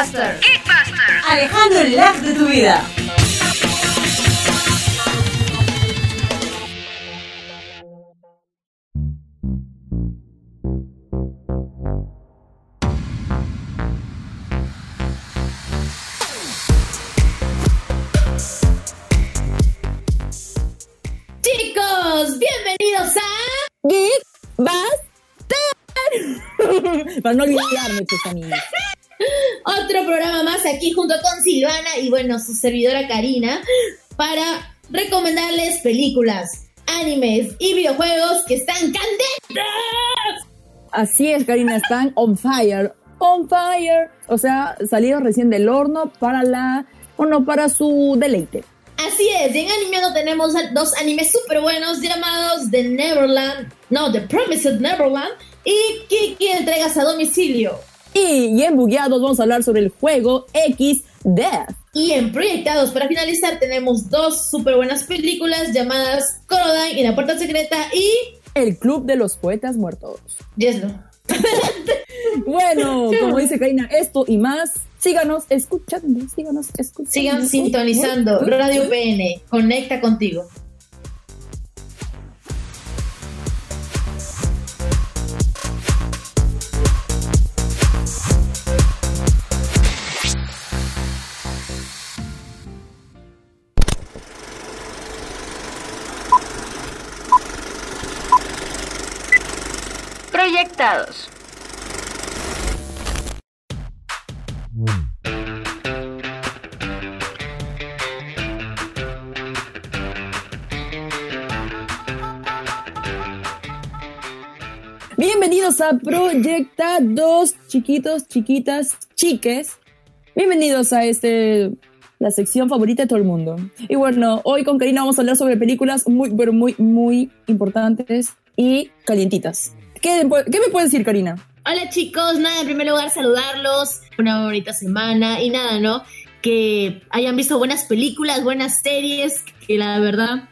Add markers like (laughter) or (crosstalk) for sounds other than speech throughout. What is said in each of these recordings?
Geekbuster. Geekbuster. Alejandro el lag de tu vida. Chicos, bienvenidos a Geekbuster. (laughs) Para no olvidarme, tus amigos. Otro programa más aquí junto con Silvana y bueno, su servidora Karina para recomendarles películas, animes y videojuegos que están candentes. Así es, Karina, están on fire. On fire. O sea, salieron recién del horno para la. Bueno, para su deleite. Así es, en Animeando tenemos dos animes súper buenos llamados The Neverland, no, The Promised Neverland y Kiki entregas a domicilio. Y, en Bugueados vamos a hablar sobre el juego X Death. Y en Proyectados, para finalizar, tenemos dos súper buenas películas llamadas Corodine y La Puerta Secreta y... El Club de los Poetas Muertos. Yeslo. (laughs) bueno, como dice Karina, esto y más, síganos escuchando, síganos escuchando. Sigan sintonizando Radio PN, conecta contigo. Bienvenidos a Proyectados, chiquitos, chiquitas, chiques. Bienvenidos a este la sección favorita de todo el mundo. Y bueno, hoy con Karina vamos a hablar sobre películas muy, pero muy, muy importantes y calientitas. ¿Qué, qué me puede decir, Karina? Hola chicos, nada, en primer lugar saludarlos, una bonita semana y nada, ¿no? Que hayan visto buenas películas, buenas series, que la verdad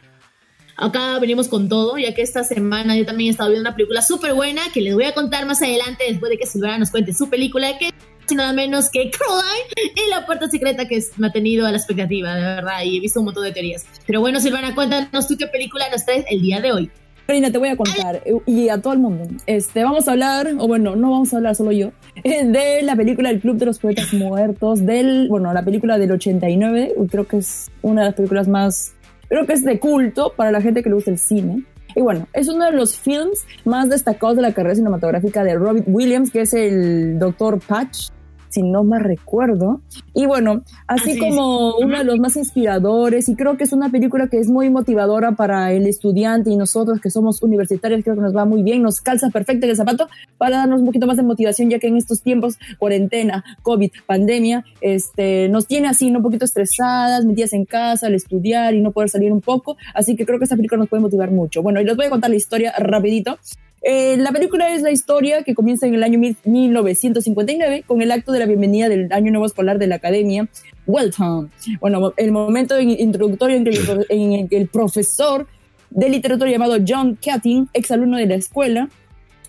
acá venimos con todo, ya que esta semana yo también he estado viendo una película súper buena que les voy a contar más adelante después de que Silvana nos cuente su película, que es nada menos que Caroline y la puerta secreta que me ha tenido a la expectativa, de verdad, y he visto un montón de teorías. Pero bueno, Silvana, cuéntanos tú qué película nos traes el día de hoy. Karina, te voy a contar, y a todo el mundo, este, vamos a hablar, o bueno, no vamos a hablar solo yo, (laughs) de la película El Club de los Poetas Muertos, del, bueno, la película del 89, creo que es una de las películas más, creo que es de culto para la gente que le gusta el cine. Y bueno, es uno de los films más destacados de la carrera cinematográfica de Robert Williams, que es el Doctor Patch, si no más recuerdo. Y bueno, así, como uno de los más inspiradores, y creo que es una película que es muy motivadora para el estudiante y nosotros que somos universitarios, creo que nos va muy bien, nos calza perfecto el zapato para darnos un poquito más de motivación, ya que en estos tiempos, cuarentena, COVID, pandemia, este, nos tiene así, un poquito estresadas, metidas en casa, al estudiar y no poder salir un poco. Así que creo que esta película nos puede motivar mucho. Bueno, y les voy a contar la historia rapidito. Eh, la película es la historia que comienza en el año 1959 con el acto de la bienvenida del año nuevo escolar de la academia Welton. Bueno, el momento introductorio en que el, en el profesor de literatura llamado John Catting, exalumno de la escuela,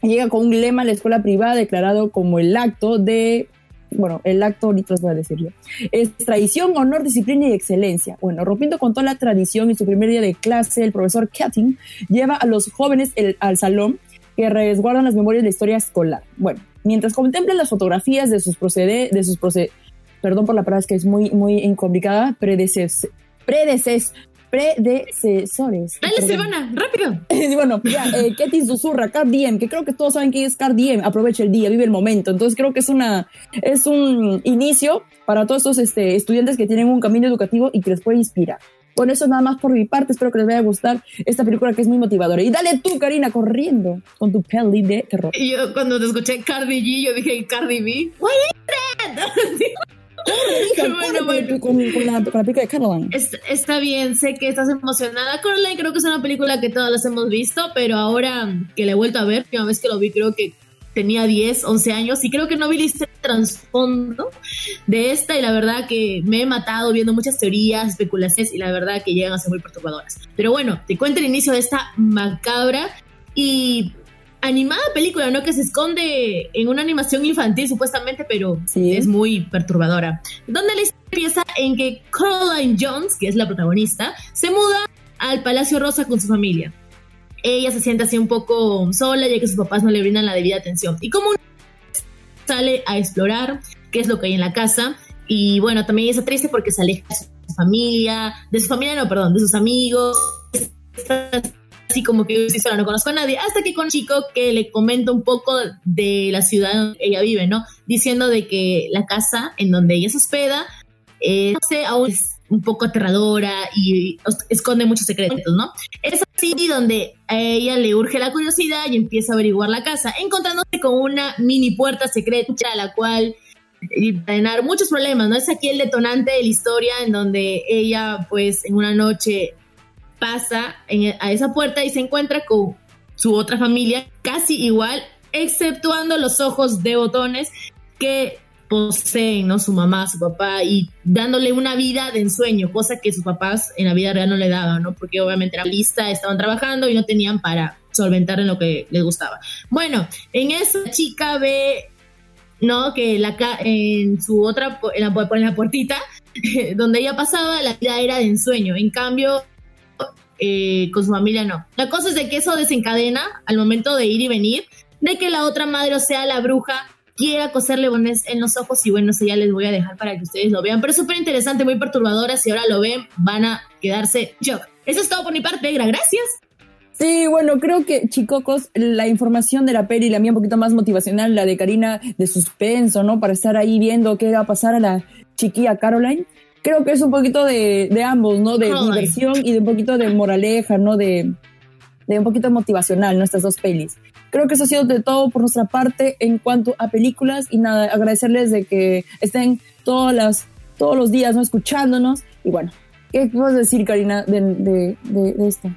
llega con un lema a la escuela privada declarado como el acto de bueno, el acto ahorita os voy a decirlo. Es tradición, honor, disciplina y excelencia. Bueno, rompiendo con toda la tradición en su primer día de clase, el profesor Catting lleva a los jóvenes al salón que resguardan las memorias de la historia escolar. Bueno, mientras contemplan las fotografías de sus procede, de sus proced, perdón por la palabra es que es muy muy complicada, predeces, predeces, predecesores. Dale, Silvana, rápido. (laughs) bueno, ya, eh, Ketty susurra, Card Diem, que creo que todos saben que es Card Diem, aprovecha el día, vive el momento. Entonces creo que es una, es un inicio para todos estos este, estudiantes que tienen un camino educativo y que les puede inspirar. Bueno, eso nada más por mi parte. Espero que les vaya a gustar esta película que es muy motivadora. Y dale tú, Karina, corriendo con tu peli de terror. Y yo cuando te escuché Cardi G, yo dije Cardi B. (laughs) (laughs) bueno, bueno. Con, con, la, con, la, película de Caroline. Está, está, bien, sé que estás emocionada. Caroline creo que es una película que todas las hemos visto, pero ahora que la he vuelto a ver, la vez que lo vi creo que tenía 10, 11 años y creo que no vi este trasfondo de esta y la verdad que me he matado viendo muchas teorías, especulaciones y la verdad que llegan a ser muy perturbadoras. Pero bueno, te cuento el inicio de esta macabra y animada película, ¿no? Que se esconde en una animación infantil supuestamente, pero es muy perturbadora. Donde la historia empieza en que Caroline Jones, que es la protagonista, se muda al Palacio Rosa con su familia. Ella se siente así un poco sola ya que sus papás no le brindan la debida atención. Y como sale a explorar qué es lo que hay en la casa, y bueno, también está triste porque se aleja de su familia, de su familia no, perdón, de sus amigos, así como que yo sola, no conozco a nadie, hasta que con un chico que le comenta un poco de la ciudad donde ella vive, ¿no? Diciendo de que la casa en donde ella se hospeda, eh, no sé, aún un poco aterradora y esconde muchos secretos, ¿no? Es así donde a ella le urge la curiosidad y empieza a averiguar la casa, encontrándose con una mini puerta secreta a la cual tener muchos problemas, ¿no? Es aquí el detonante de la historia en donde ella, pues, en una noche pasa a esa puerta y se encuentra con su otra familia casi igual, exceptuando los ojos de botones que poseen, ¿no? Su mamá, su papá, y dándole una vida de ensueño, cosa que sus papás en la vida real no le daban, ¿no? Porque obviamente era lista, estaban trabajando y no tenían para solventar en lo que les gustaba. Bueno, en eso la chica ve, ¿no? Que la, en su otra, en la, en la puertita, (laughs) donde ella pasaba, la vida era de ensueño. En cambio, eh, con su familia no. La cosa es de que eso desencadena al momento de ir y venir, de que la otra madre, sea, la bruja, quiera coserle bones en los ojos y bueno, eso ya les voy a dejar para que ustedes lo vean. Pero es súper interesante, muy perturbadora. Si ahora lo ven, van a quedarse shock. Eso es todo por mi parte, gracias. Sí, bueno, creo que Chicocos, la información de la peli, la mía un poquito más motivacional, la de Karina de suspenso, ¿no? Para estar ahí viendo qué va a pasar a la chiquilla Caroline creo que es un poquito de, de ambos, ¿no? De diversión y de un poquito de moraleja, ¿no? De, de un poquito motivacional, ¿no? Estas dos pelis. Creo que eso ha sido de todo por nuestra parte en cuanto a películas y nada, agradecerles de que estén todas las, todos los días, ¿no? Escuchándonos y bueno, ¿qué puedes decir, Karina, de, de, de, esto?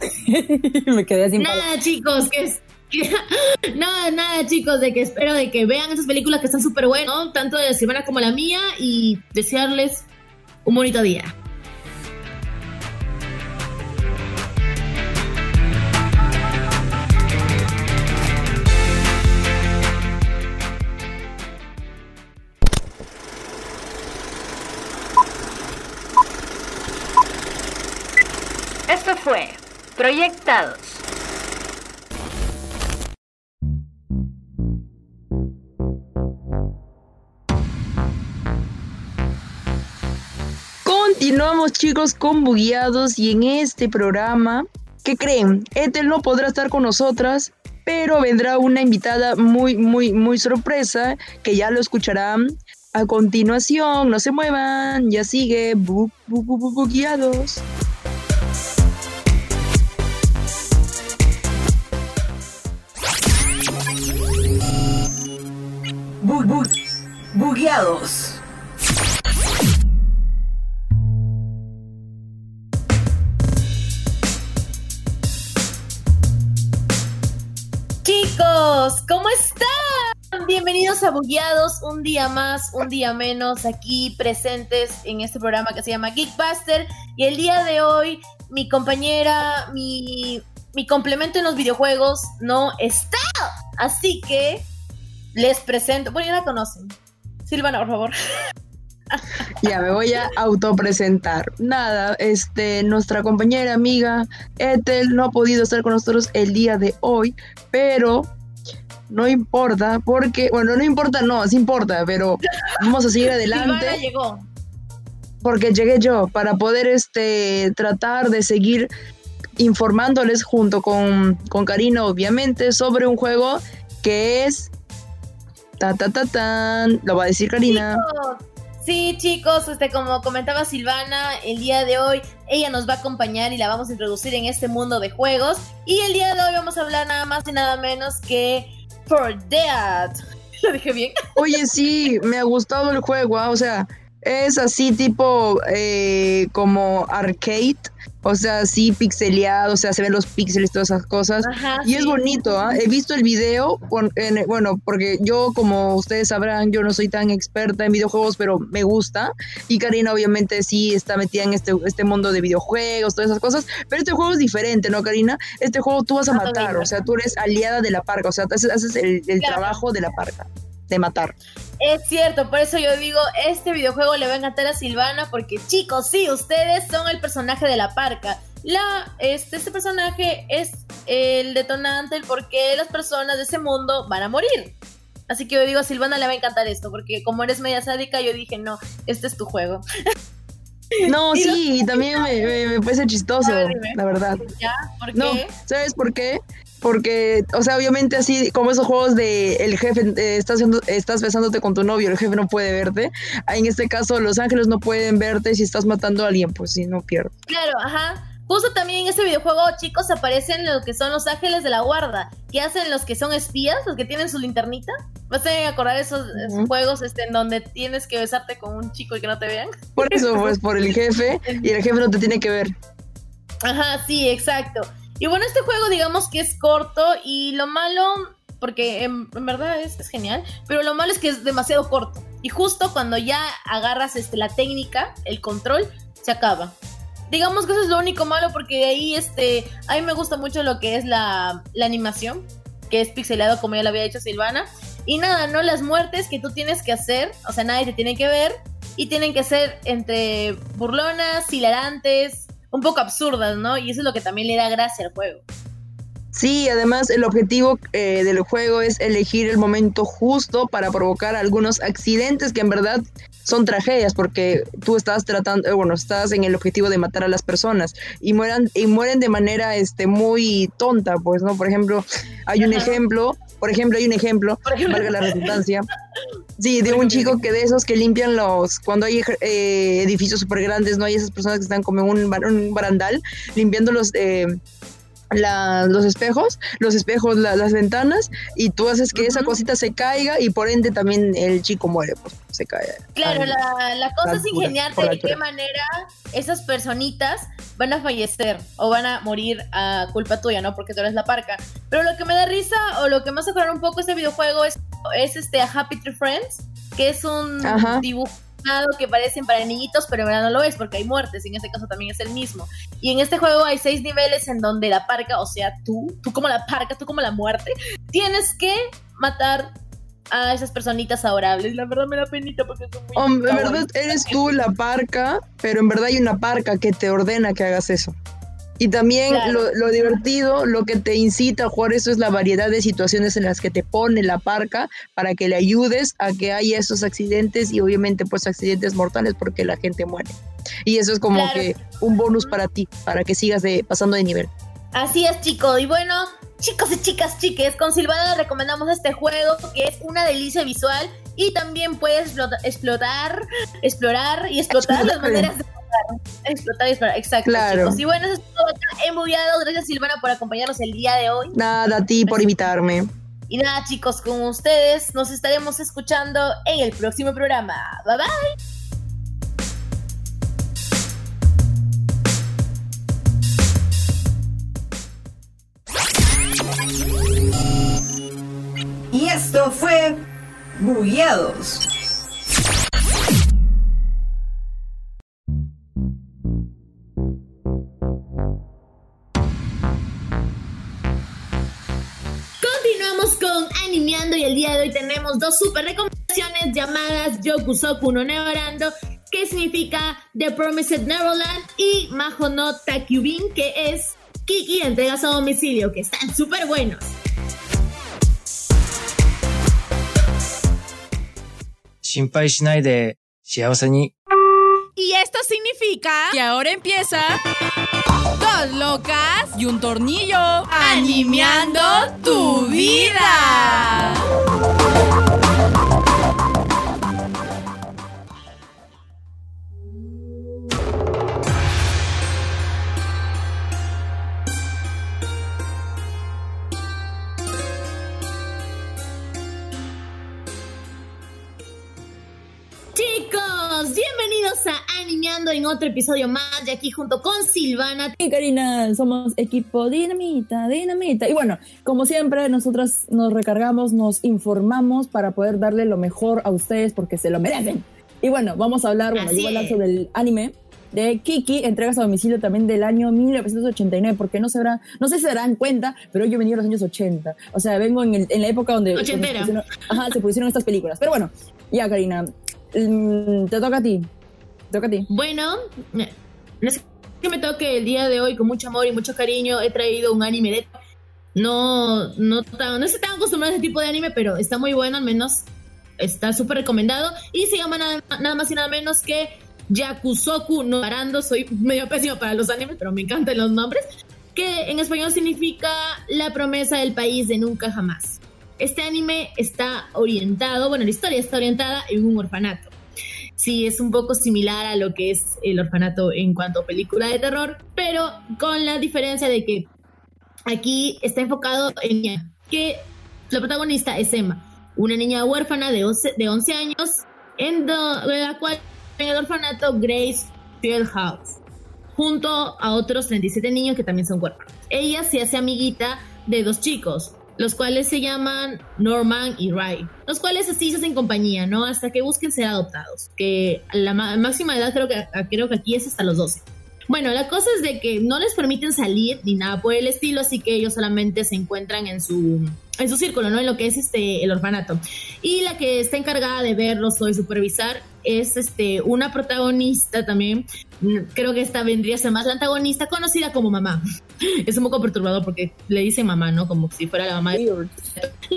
(laughs) Me quedé así. Nada, chicos, que es (laughs) nada, nada, chicos, de que espero de que vean esas películas que están súper buenas, tanto de Silvana como la mía, y desearles un bonito día. Proyectados. Continuamos chicos con Bugueados y en este programa, ¿qué creen? Ethel no podrá estar con nosotras, pero vendrá una invitada muy, muy, muy sorpresa que ya lo escucharán a continuación. No se muevan, ya sigue bu, Bugueados. bugueados. Chicos, ¿cómo están? Bienvenidos a Bugueados, un día más, un día menos, aquí presentes en este programa que se llama Geekbuster. Y el día de hoy, mi compañera, mi, mi complemento en los videojuegos no está. Así que les presento. Bueno, ya la conocen. Silvana, por favor. Ya me voy a autopresentar. Nada, este, nuestra compañera amiga Ethel no ha podido estar con nosotros el día de hoy, pero no importa, porque, bueno, no importa, no, sí importa, pero vamos a seguir adelante. llegó. Porque llegué yo para poder este, tratar de seguir informándoles junto con, con Karina, obviamente, sobre un juego que es. Ta, ta, ta, tan. Lo va a decir Karina. Sí, chicos, este, como comentaba Silvana, el día de hoy ella nos va a acompañar y la vamos a introducir en este mundo de juegos. Y el día de hoy vamos a hablar nada más y nada menos que For Dead. (laughs) ¿Lo dije bien? (laughs) Oye, sí, me ha gustado el juego, ¿ah? o sea, es así tipo eh, como arcade, o sea, sí pixeleado, o sea, se ven los píxeles, todas esas cosas. Ajá, y es bonito, ¿ah? He visto el video, en- bueno, porque yo, como ustedes sabrán, yo no soy tan experta en videojuegos, pero me gusta. Y Karina, obviamente, sí está metida en este, este mundo de videojuegos, todas esas cosas. Pero este juego es diferente, ¿no, Karina? Este juego tú vas a Ah, matar, o sea, tú eres aliada de la parca, o sea, haces, haces el, el Claro. trabajo de la parca, de matar. Es cierto, por eso yo digo, este videojuego le va a encantar a Silvana porque chicos, sí, ustedes son el personaje de la parca. La, este, este personaje es el detonante, el por qué las personas de ese mundo van a morir. Así que yo digo, a Silvana le va a encantar esto, porque como eres media sádica, yo dije, no, este es tu juego. (laughs) No, Y sí, y también me, me- me parece chistoso, A ver, dime. la verdad. ¿Ya? ¿Por qué? No, ¿sabes por qué? Porque, o sea, obviamente así como esos juegos de el jefe, eh, estás, estás besándote con tu novio, el jefe no puede verte. Ah, En este caso, los ángeles no pueden verte si estás matando a alguien, pues si no pierdes. Claro, ajá. Justo también en este videojuego, chicos, aparecen lo que son los ángeles de la guarda, que hacen los que son espías, los que tienen su linternita. ¿Vas a acordar esos, esos juegos este, en donde tienes que besarte con un chico y que no te vean? Por eso, pues por el jefe, y el jefe no te tiene que ver. Ajá, sí, exacto. Y bueno, este juego digamos que es corto y lo malo, porque en, verdad es, genial, pero lo malo es que es demasiado corto. Y justo cuando ya agarras este, la técnica, el control, se acaba. Digamos que eso es lo único malo porque ahí este, a mí me gusta mucho lo que es la, la animación, que es pixelado como ya lo había dicho Silvana. Y nada, ¿no? Las muertes que tú tienes que hacer, o sea, nadie te tiene que ver, y tienen que ser entre burlonas, hilarantes, un poco absurdas, ¿no? Y eso es lo que también le da gracia al juego. Sí, además el objetivo eh, del juego es elegir el momento justo para provocar algunos accidentes que en verdad son tragedias porque tú estás tratando, eh, bueno, estás en el objetivo de matar a las personas y mueran y mueren de manera este muy tonta, pues, ¿no? Por ejemplo, hay un ejemplo, por ejemplo, hay un ejemplo. valga la redundancia. (laughs) Sí, de un chico que de esos que limpian los, cuando hay eh, edificios súper grandes, ¿no? Hay esas personas que están como en un, bar- un barandal limpiando los, eh, la- los espejos, los espejos, la- las ventanas, y tú haces que esa cosita se caiga y por ende también el chico muere, pues se cae. Claro, la, la cosa es ingeniarte de qué manera esas personitas van a fallecer o van a morir a culpa tuya, ¿no? Porque tú eres la parca. Pero lo que me da risa o lo que me hace un poco este videojuego es, es este a Happy Tree Friends, que es un Ajá. dibujo animado que parecen para niñitos, pero en verdad no lo es porque hay muertes y en este caso también es el mismo. Y en este juego hay seis niveles en donde la parca, o sea, tú, tú como la parca, tú como la muerte, tienes que matar a esas personitas adorables. La verdad me da penita porque son muy Hombre, en verdad eres tú la parca, pero en verdad hay una parca que te ordena que hagas eso. Y también Claro. lo, lo divertido, lo que te incita a jugar eso es la variedad de situaciones en las que te pone la parca para que le ayudes a que haya esos accidentes y obviamente pues accidentes mortales porque la gente muere. Y eso es como Claro. que un bonus para ti, para que sigas de, pasando de nivel. Así es, chicos. Y bueno, chicos y chicas, chiques, con Silvana recomendamos este juego que es una delicia visual y también puedes explota- explotar, explorar y explotar las maneras de Explotar y explorar, exacto, Claro. chicos. Y bueno, eso es todo acá en Bugueados. Gracias, Silvana, por acompañarnos el día de hoy. Nada, a ti por invitarme. Y nada, chicos, con ustedes nos estaremos escuchando en el próximo programa. Bye bye. Y esto fue Bugueados. dos super recomendaciones llamadas Yokusoku no Neverando, que significa The Promised Neverland, y Majo no que es Kiki entregas a domicilio, que están súper buenos. Y esto significa que ahora empieza locas y un tornillo animando tu vida. Chicos, bienvenidos a Animando en otro episodio más de aquí junto con Silvana. Y Karina, somos equipo Dinamita, Dinamita. Y bueno, como siempre, nosotras nos recargamos, nos informamos para poder darle lo mejor a ustedes porque se lo merecen. Y bueno, vamos a hablar, bueno, yo voy a hablar sobre el anime de Kiki, entregas a domicilio también del año 1989, porque no se verá, no sé si se darán cuenta, pero yo venía de los años 80. O sea, vengo en, el- en la época donde se pusieron, ajá, se pusieron estas películas. Pero bueno, ya Karina, mm, te toca a ti. Toca a ti. Bueno, que me toque el día de hoy con mucho amor y mucho cariño. He traído un anime de. No, no, no estoy tan acostumbrado a ese tipo de anime, pero está muy bueno, al menos está súper recomendado. Y se llama nada, nada más y nada menos que Yakusoku no Parando. Soy medio pésimo para los animes, pero me encantan los nombres. Que en español significa la promesa del país de nunca jamás. Este anime está orientado, bueno, la historia está orientada en un orfanato. Sí, es un poco similar a lo que es el orfanato en cuanto a película de terror, pero con la diferencia de que aquí está enfocado en que la protagonista es Emma, una niña huérfana de 11, de 11 años, en do- de la cual en el orfanato Grace Fieldhouse, junto a otros 37 niños que también son huérfanos. Ella se hace amiguita de dos chicos, los cuales se llaman Norman y Ray, los cuales así se hacen compañía, ¿no? Hasta que busquen ser adoptados, que la ma- máxima edad creo que, creo que aquí es hasta los 12. Bueno, la cosa es de que no les permiten salir ni nada por el estilo, así que ellos solamente se encuentran en su, en su círculo, ¿no? En lo que es este el orfanato. Y la que está encargada de verlos o de supervisar es este una protagonista también. mm, Creo que esta vendría a ser más la antagonista, conocida como mamá. (laughs) Es un poco perturbador porque le dicen mamá, ¿no? Como si fuera la mamá de Weird.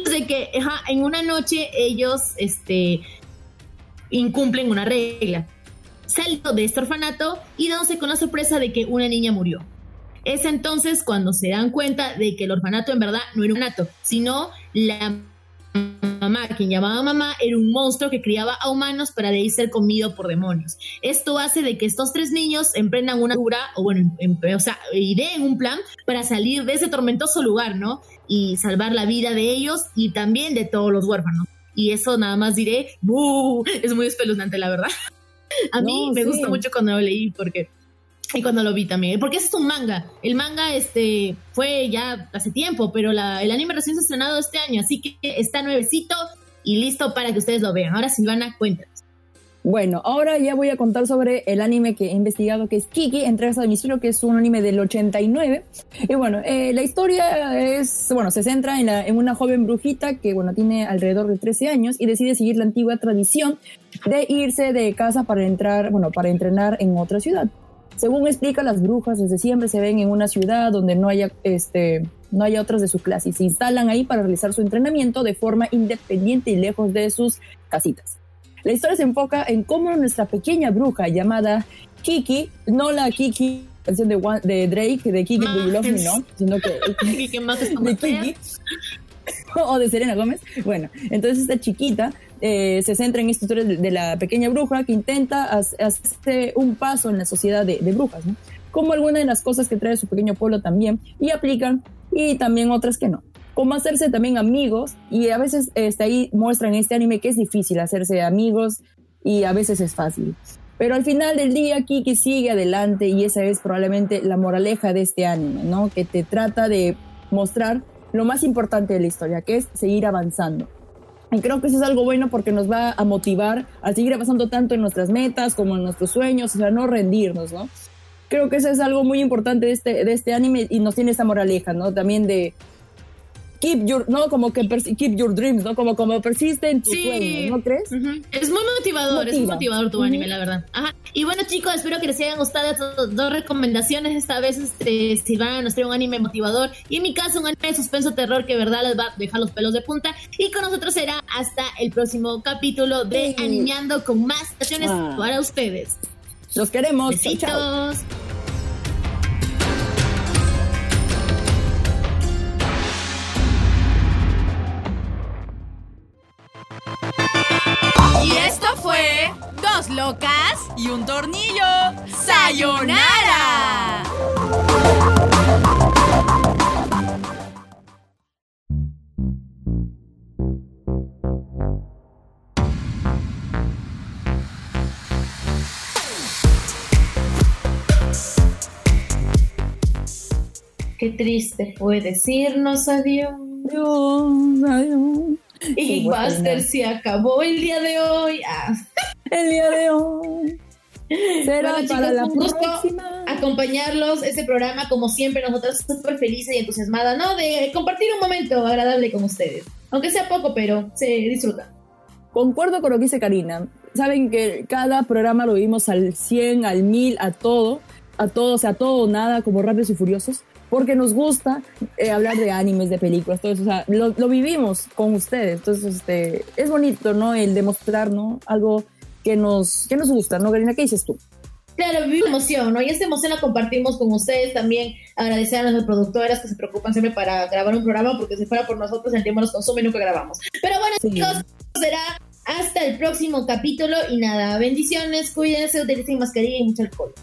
de que ajá, en una noche ellos este, incumplen una regla. Salen de este orfanato y dándose con la sorpresa de que una niña murió. Es entonces cuando se dan cuenta de que el orfanato en verdad no era un orfanato, sino la mamá, quien llamaba mamá, era un monstruo que criaba a humanos para de ahí ser comido por demonios. Esto hace de que estos tres niños emprendan una cura, o bueno, em- o sea, ideen un plan para salir de ese tormentoso lugar, ¿no? Y salvar la vida de ellos y también de todos los huérfanos. Y eso nada más diré, ¡buh! es muy espeluznante, la verdad. (laughs) A mí No, me sí. gustó mucho cuando lo leí porque y cuando lo vi también, porque ese es un manga. El manga este fue ya hace tiempo, pero el anime recién se ha estrenado este año, así que está nuevecito y listo para que ustedes lo vean. Ahora Silvana, cuéntanos. Bueno, ahora ya voy a contar sobre el anime que he investigado, que es Kiki, Entregas a domicilio, que es un anime del 89. Y bueno, eh, la historia es, bueno, se centra en, en una joven brujita que, bueno, tiene alrededor de 13 años y decide seguir la antigua tradición de irse de casa para entrar, bueno, para entrenar en otra ciudad. Según explica, las brujas desde siempre se ven en una ciudad donde no haya, este, no haya otras de su clase y se instalan ahí para realizar su entrenamiento de forma independiente y lejos de sus casitas. La historia se enfoca en cómo nuestra pequeña bruja llamada Kiki, no la Kiki canción de, One- de Drake, de Kiki Do You Love Me, ¿no? Sino que (laughs) ¿Y qué más está de? Kiki (laughs) o de Serena Gómez. Bueno, entonces esta chiquita eh, se centra en esta historia de, la pequeña bruja que intenta hacer un paso en la sociedad de, brujas. Como algunas de las cosas que trae su pequeño pueblo también y aplican y también otras que no. Como hacerse también amigos y a veces este, ahí muestran en este anime que es difícil hacerse amigos y a veces es fácil. Pero al final del día, Kiki sigue adelante y esa es probablemente la moraleja de este anime, ¿no? Que te trata de mostrar lo más importante de la historia, que es seguir avanzando. Y creo que eso es algo bueno porque nos va a motivar a seguir avanzando tanto en nuestras metas como en nuestros sueños, o sea, no rendirnos, ¿no? Creo que eso es algo muy importante de este, de este anime y nos tiene esta moraleja, ¿no? También de keep your, ¿no? Como que keep your dreams, ¿no? Como, como persiste en tus Sí. ¿no crees? Es muy motivador, es muy Motiva. motivador tu anime, la verdad. Ajá. Y bueno, chicos, espero que les hayan gustado estas dos recomendaciones. Esta vez, este, Silvana nos trae un anime motivador. Y en mi caso, un anime de suspenso terror que, de verdad, les va a dejar los pelos de punta. Y con nosotros será hasta el próximo capítulo de Sí. Animando con más estaciones Ah. para ustedes. Los queremos. Chao, chao. manos locas y un tornillo. ¡Sayonara! Qué triste fue decirnos adiós. Adiós, adiós. Y Buster se acabó el día de hoy. Ah. El día de hoy. Será Bueno, para chicos, la un gusto próxima. acompañarlos este programa como siempre nosotros súper felices y entusiasmadas no de compartir un momento agradable con ustedes aunque sea poco pero se disfruta Concuerdo con lo que dice Karina. Saben que cada programa lo vimos al 100, al 1000, a todo, a todo, o sea, a todo nada, como Rápidos y Furiosos, porque nos gusta eh, hablar de animes, de películas, todo eso, o sea, lo, lo vivimos con ustedes. Entonces, este, es bonito, ¿no? El demostrar, ¿no? Algo que nos, que nos gusta, ¿no, Karina? ¿Qué dices tú? claro viví emoción no y esta emoción la compartimos con ustedes también agradecer a nuestras productoras que se preocupan siempre para grabar un programa porque si fuera por nosotros el tiempo nos consume y nunca grabamos pero bueno Sí. chicos será hasta el próximo capítulo y nada bendiciones cuídense utilicen mascarilla y mucho alcohol